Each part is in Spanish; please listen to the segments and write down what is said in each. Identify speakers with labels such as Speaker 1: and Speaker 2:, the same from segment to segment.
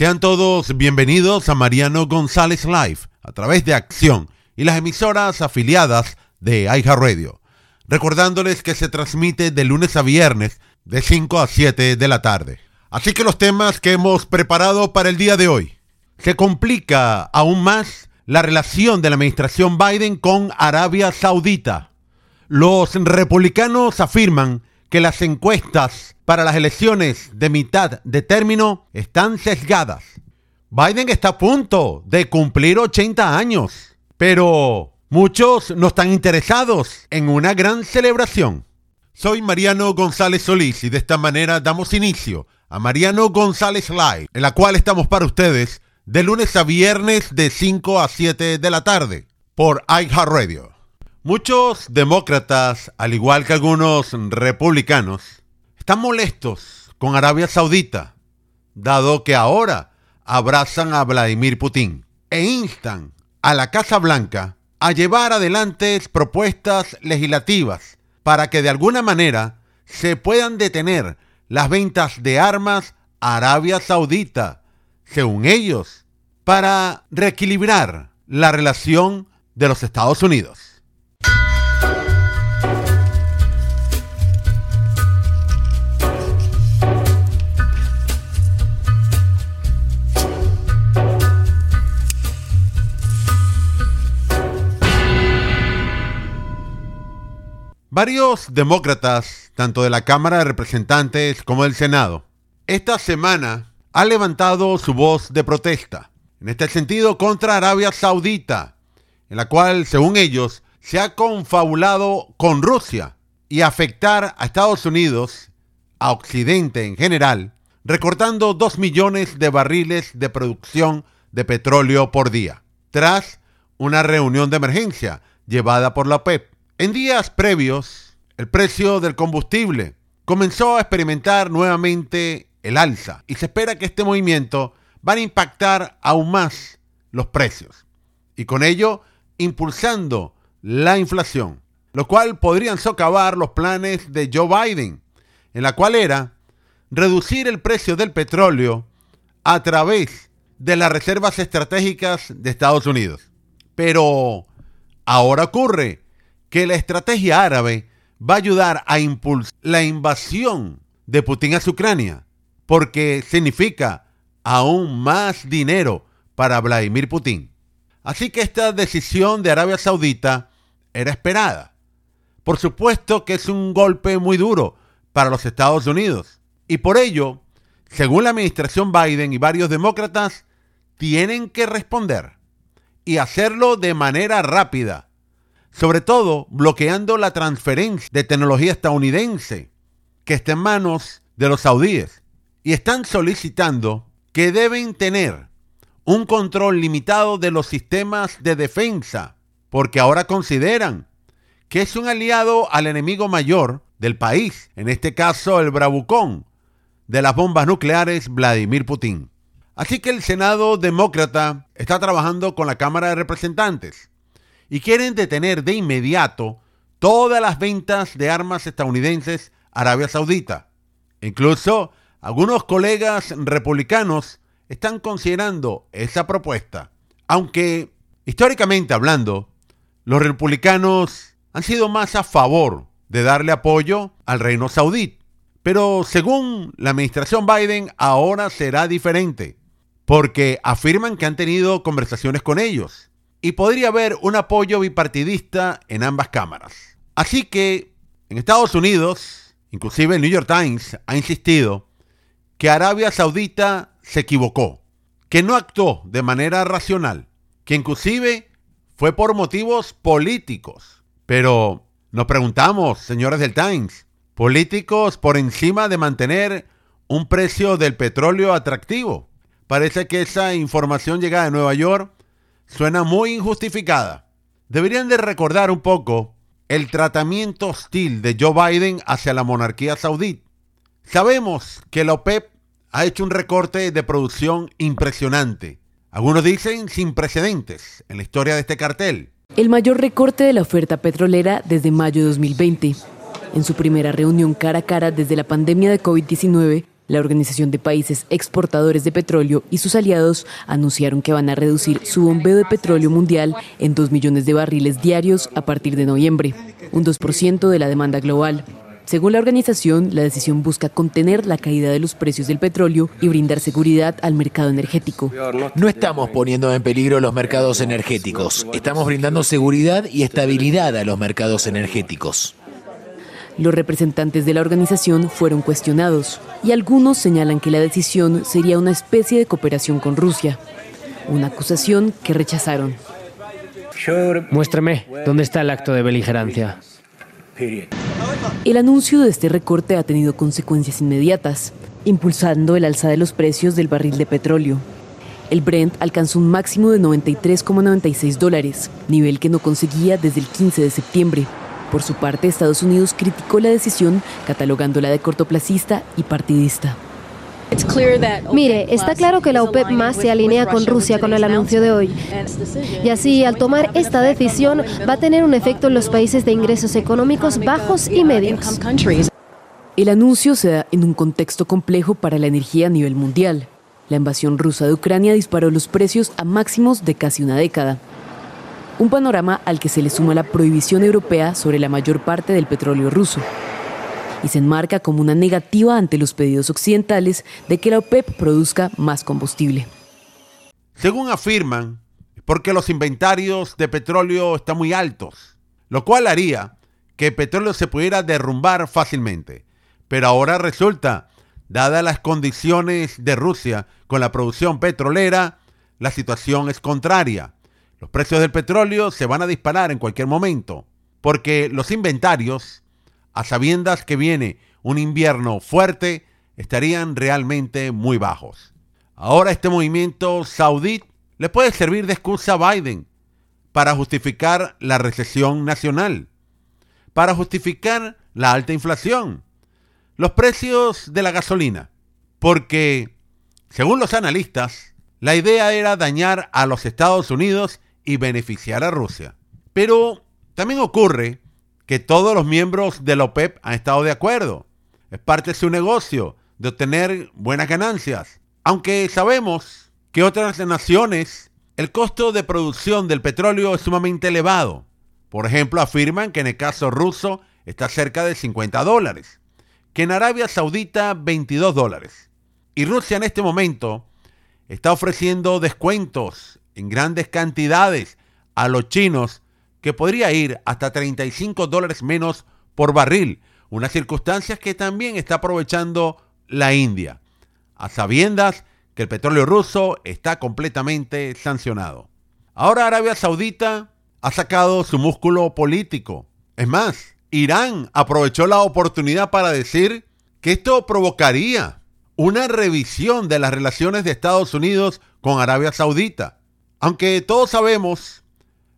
Speaker 1: Sean todos bienvenidos a Mariano González Live a través de Acción y las emisoras afiliadas de Radio. Recordándoles que se transmite de lunes a viernes de 5 a 7 de la tarde. Así que los temas que hemos preparado para el día de hoy. Se complica aún más la relación de la administración Biden con Arabia Saudita. Los republicanos afirman que las encuestas para las elecciones de mitad de término están sesgadas. Biden está a punto de cumplir 80 años, pero muchos no están interesados en una gran celebración. Soy Mariano González Solís y de esta manera damos inicio a Mariano González Live, en la cual estamos para ustedes de lunes a viernes de 5 a 7 de la tarde por iHeartRadio. Muchos demócratas, al igual que algunos republicanos, están molestos con Arabia Saudita, dado que ahora abrazan a Vladimir Putin e instan a la Casa Blanca a llevar adelante propuestas legislativas para que de alguna manera se puedan detener las ventas de armas a Arabia Saudita, según ellos, para reequilibrar la relación de los Estados Unidos. Varios demócratas, tanto de la Cámara de Representantes como del Senado, esta semana han levantado su voz de protesta, en este sentido contra Arabia Saudita, en la cual, según ellos, se ha confabulado con Rusia y afectar a Estados Unidos, a Occidente en general, recortando 2 millones de barriles de producción de petróleo por día, tras una reunión de emergencia llevada por la OPEP. En días previos, el precio del combustible comenzó a experimentar nuevamente el alza y se espera que este movimiento va a impactar aún más los precios y con ello impulsando la inflación, lo cual podrían socavar los planes de Joe Biden, en la cual era reducir el precio del petróleo a través de las reservas estratégicas de Estados Unidos. Pero ahora ocurre que la estrategia árabe va a ayudar a impulsar la invasión de Putin a Ucrania, porque significa aún más dinero para Vladimir Putin. Así que esta decisión de Arabia Saudita era esperada. Por supuesto que es un golpe muy duro para los Estados Unidos. Y por ello, según la administración Biden y varios demócratas, tienen que responder y hacerlo de manera rápida sobre todo bloqueando la transferencia de tecnología estadounidense que está en manos de los saudíes. Y están solicitando que deben tener un control limitado de los sistemas de defensa, porque ahora consideran que es un aliado al enemigo mayor del país, en este caso el bravucón de las bombas nucleares Vladimir Putin. Así que el Senado demócrata está trabajando con la Cámara de Representantes y quieren detener de inmediato todas las ventas de armas estadounidenses a Arabia Saudita. Incluso algunos colegas republicanos están considerando esa propuesta, aunque históricamente hablando, los republicanos han sido más a favor de darle apoyo al reino saudí. Pero según la administración Biden, ahora será diferente, porque afirman que han tenido conversaciones con ellos y podría haber un apoyo bipartidista en ambas cámaras. Así que en Estados Unidos, inclusive el New York Times ha insistido que Arabia Saudita se equivocó, que no actuó de manera racional, que inclusive fue por motivos políticos. Pero nos preguntamos, señores del Times, políticos por encima de mantener un precio del petróleo atractivo. Parece que esa información llega de Nueva York suena muy injustificada. Deberían de recordar un poco el tratamiento hostil de Joe Biden hacia la monarquía saudí. Sabemos que la OPEP ha hecho un recorte de producción impresionante. Algunos dicen sin precedentes en la historia de este cartel.
Speaker 2: El mayor recorte de la oferta petrolera desde mayo de 2020. En su primera reunión cara a cara desde la pandemia de COVID-19, La Organización de Países Exportadores de Petróleo y sus aliados anunciaron que van a reducir su bombeo de petróleo mundial en 2 millones de barriles diarios a partir de noviembre, un 2% de la demanda global. Según la organización, la decisión busca contener la caída de los precios del petróleo y brindar seguridad al mercado energético.
Speaker 3: No estamos poniendo en peligro los mercados energéticos, estamos brindando seguridad y estabilidad a los mercados energéticos.
Speaker 2: Los representantes de la organización fueron cuestionados y algunos señalan que la decisión sería una especie de cooperación con Rusia, una acusación que rechazaron.
Speaker 4: Muéstrame, ¿dónde está el acto de beligerancia?
Speaker 2: El anuncio de este recorte ha tenido consecuencias inmediatas, impulsando el alza de los precios del barril de petróleo. El Brent alcanzó un máximo de 93,96 dólares, nivel que no conseguía desde el 15 de septiembre. Por su parte, Estados Unidos criticó la decisión, catalogándola de cortoplacista y partidista.
Speaker 5: Mire, está claro que la OPEP más se alinea con Rusia con el anuncio de hoy. Y así, al tomar esta decisión, va a tener un efecto en los países de ingresos económicos bajos y medios.
Speaker 2: El anuncio se da en un contexto complejo para la energía a nivel mundial. La invasión rusa de Ucrania disparó los precios a máximos de casi una década un panorama al que se le suma la prohibición europea sobre la mayor parte del petróleo ruso y se enmarca como una negativa ante los pedidos occidentales de que la OPEP produzca más combustible.
Speaker 1: Según afirman, porque los inventarios de petróleo están muy altos, lo cual haría que el petróleo se pudiera derrumbar fácilmente. Pero ahora resulta, dadas las condiciones de Rusia con la producción petrolera, la situación es contraria. Los precios del petróleo se van a disparar en cualquier momento, porque los inventarios, a sabiendas que viene un invierno fuerte, estarían realmente muy bajos. Ahora este movimiento saudí le puede servir de excusa a Biden para justificar la recesión nacional, para justificar la alta inflación, los precios de la gasolina, porque, según los analistas, la idea era dañar a los Estados Unidos y beneficiar a Rusia. Pero también ocurre que todos los miembros de la OPEP han estado de acuerdo. Es parte de su negocio de obtener buenas ganancias. Aunque sabemos que otras naciones, el costo de producción del petróleo es sumamente elevado. Por ejemplo, afirman que en el caso ruso está cerca de 50 dólares, que en Arabia Saudita 22 dólares. Y Rusia en este momento está ofreciendo descuentos en grandes cantidades a los chinos que podría ir hasta 35 dólares menos por barril, unas circunstancias que también está aprovechando la India, a sabiendas que el petróleo ruso está completamente sancionado. Ahora Arabia Saudita ha sacado su músculo político. Es más, Irán aprovechó la oportunidad para decir que esto provocaría una revisión de las relaciones de Estados Unidos con Arabia Saudita. Aunque todos sabemos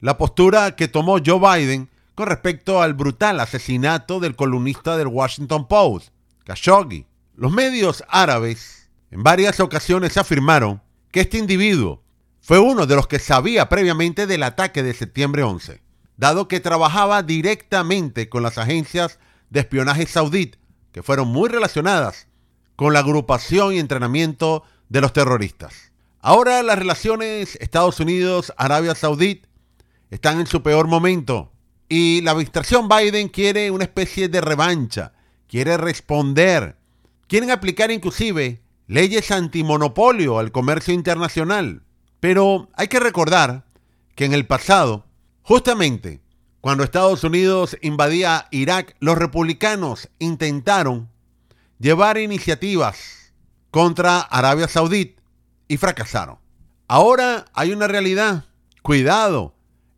Speaker 1: la postura que tomó Joe Biden con respecto al brutal asesinato del columnista del Washington Post, Khashoggi. Los medios árabes en varias ocasiones afirmaron que este individuo fue uno de los que sabía previamente del ataque de septiembre 11, dado que trabajaba directamente con las agencias de espionaje saudí, que fueron muy relacionadas con la agrupación y entrenamiento de los terroristas. Ahora las relaciones Estados Unidos-Arabia Saudí están en su peor momento y la administración Biden quiere una especie de revancha, quiere responder, quieren aplicar inclusive leyes antimonopolio al comercio internacional. Pero hay que recordar que en el pasado, justamente cuando Estados Unidos invadía Irak, los republicanos intentaron llevar iniciativas contra Arabia Saudí y fracasaron. Ahora hay una realidad. Cuidado.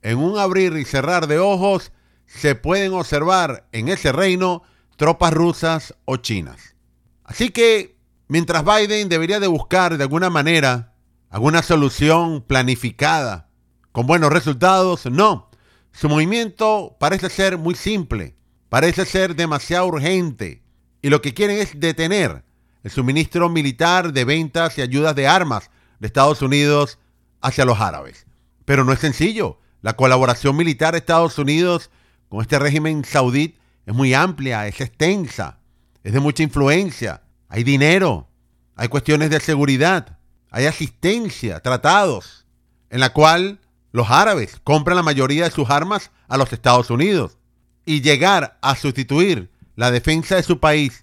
Speaker 1: En un abrir y cerrar de ojos se pueden observar en ese reino tropas rusas o chinas. Así que mientras Biden debería de buscar de alguna manera alguna solución planificada con buenos resultados, no. Su movimiento parece ser muy simple, parece ser demasiado urgente y lo que quieren es detener el suministro militar de ventas y ayudas de armas de Estados Unidos hacia los árabes. Pero no es sencillo. La colaboración militar de Estados Unidos con este régimen saudí es muy amplia, es extensa, es de mucha influencia. hay dinero, hay cuestiones de seguridad, hay asistencia, tratados, en la cual los árabes compran la mayoría de sus armas a los Estados Unidos. Y llegar a sustituir la defensa de su país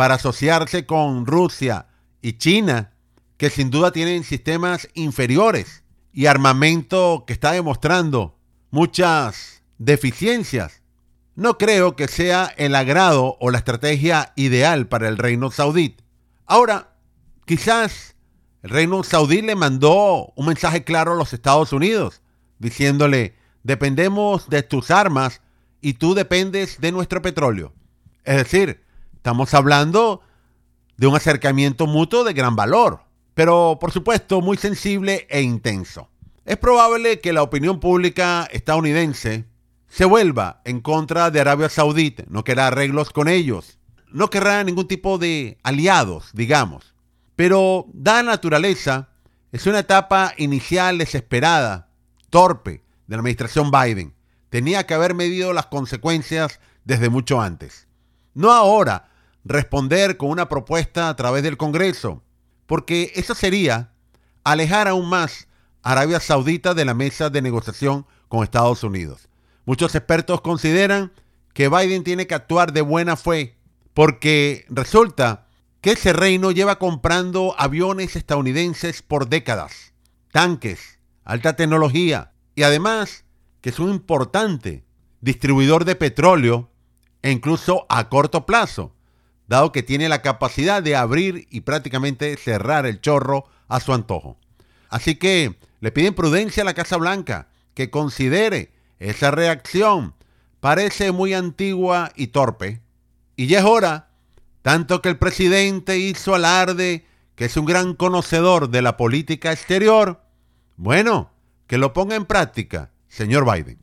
Speaker 1: para asociarse con Rusia y China, que sin duda tienen sistemas inferiores y armamento que está demostrando muchas deficiencias, no creo que sea el agrado o la estrategia ideal para el reino saudí. Ahora, quizás el reino saudí le mandó un mensaje claro a los Estados Unidos, diciéndole, dependemos de tus armas y tú dependes de nuestro petróleo. Es decir, estamos hablando de un acercamiento mutuo de gran valor, pero por supuesto muy sensible e intenso. Es probable que la opinión pública estadounidense se vuelva en contra de Arabia Saudita, no querrá arreglos con ellos, no querrá ningún tipo de aliados, digamos. Pero, dada naturaleza, es una etapa inicial desesperada, torpe, de la administración Biden. Tenía que haber medido las consecuencias desde mucho antes. No ahora responder con una propuesta a través del Congreso, porque eso sería alejar aún más a Arabia Saudita de la mesa de negociación con Estados Unidos. Muchos expertos consideran que Biden tiene que actuar de buena fe porque resulta que ese reino lleva comprando aviones estadounidenses por décadas, tanques, alta tecnología y además que es un importante distribuidor de petróleo e incluso a corto plazo, dado que tiene la capacidad de abrir y prácticamente cerrar el chorro a su antojo. Así que le piden prudencia a la Casa Blanca, que considere esa reacción. Parece muy antigua y torpe. Y ya es hora, tanto que el presidente hizo alarde que es un gran conocedor de la política exterior, bueno, que lo ponga en práctica, señor Biden.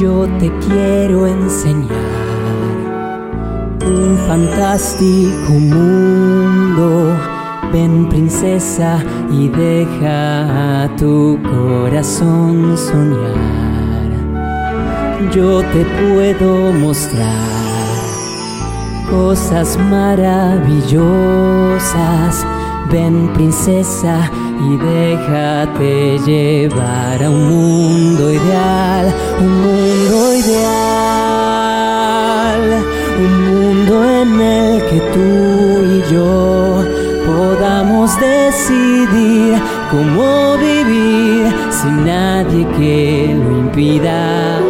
Speaker 6: Yo te quiero enseñar un fantástico mundo. Ven princesa y deja a tu corazón soñar. Yo te puedo mostrar cosas maravillosas. Ven princesa y déjate llevar a un mundo ideal, un mundo ideal, un mundo en el que tú y yo podamos decidir cómo vivir sin nadie que lo impida.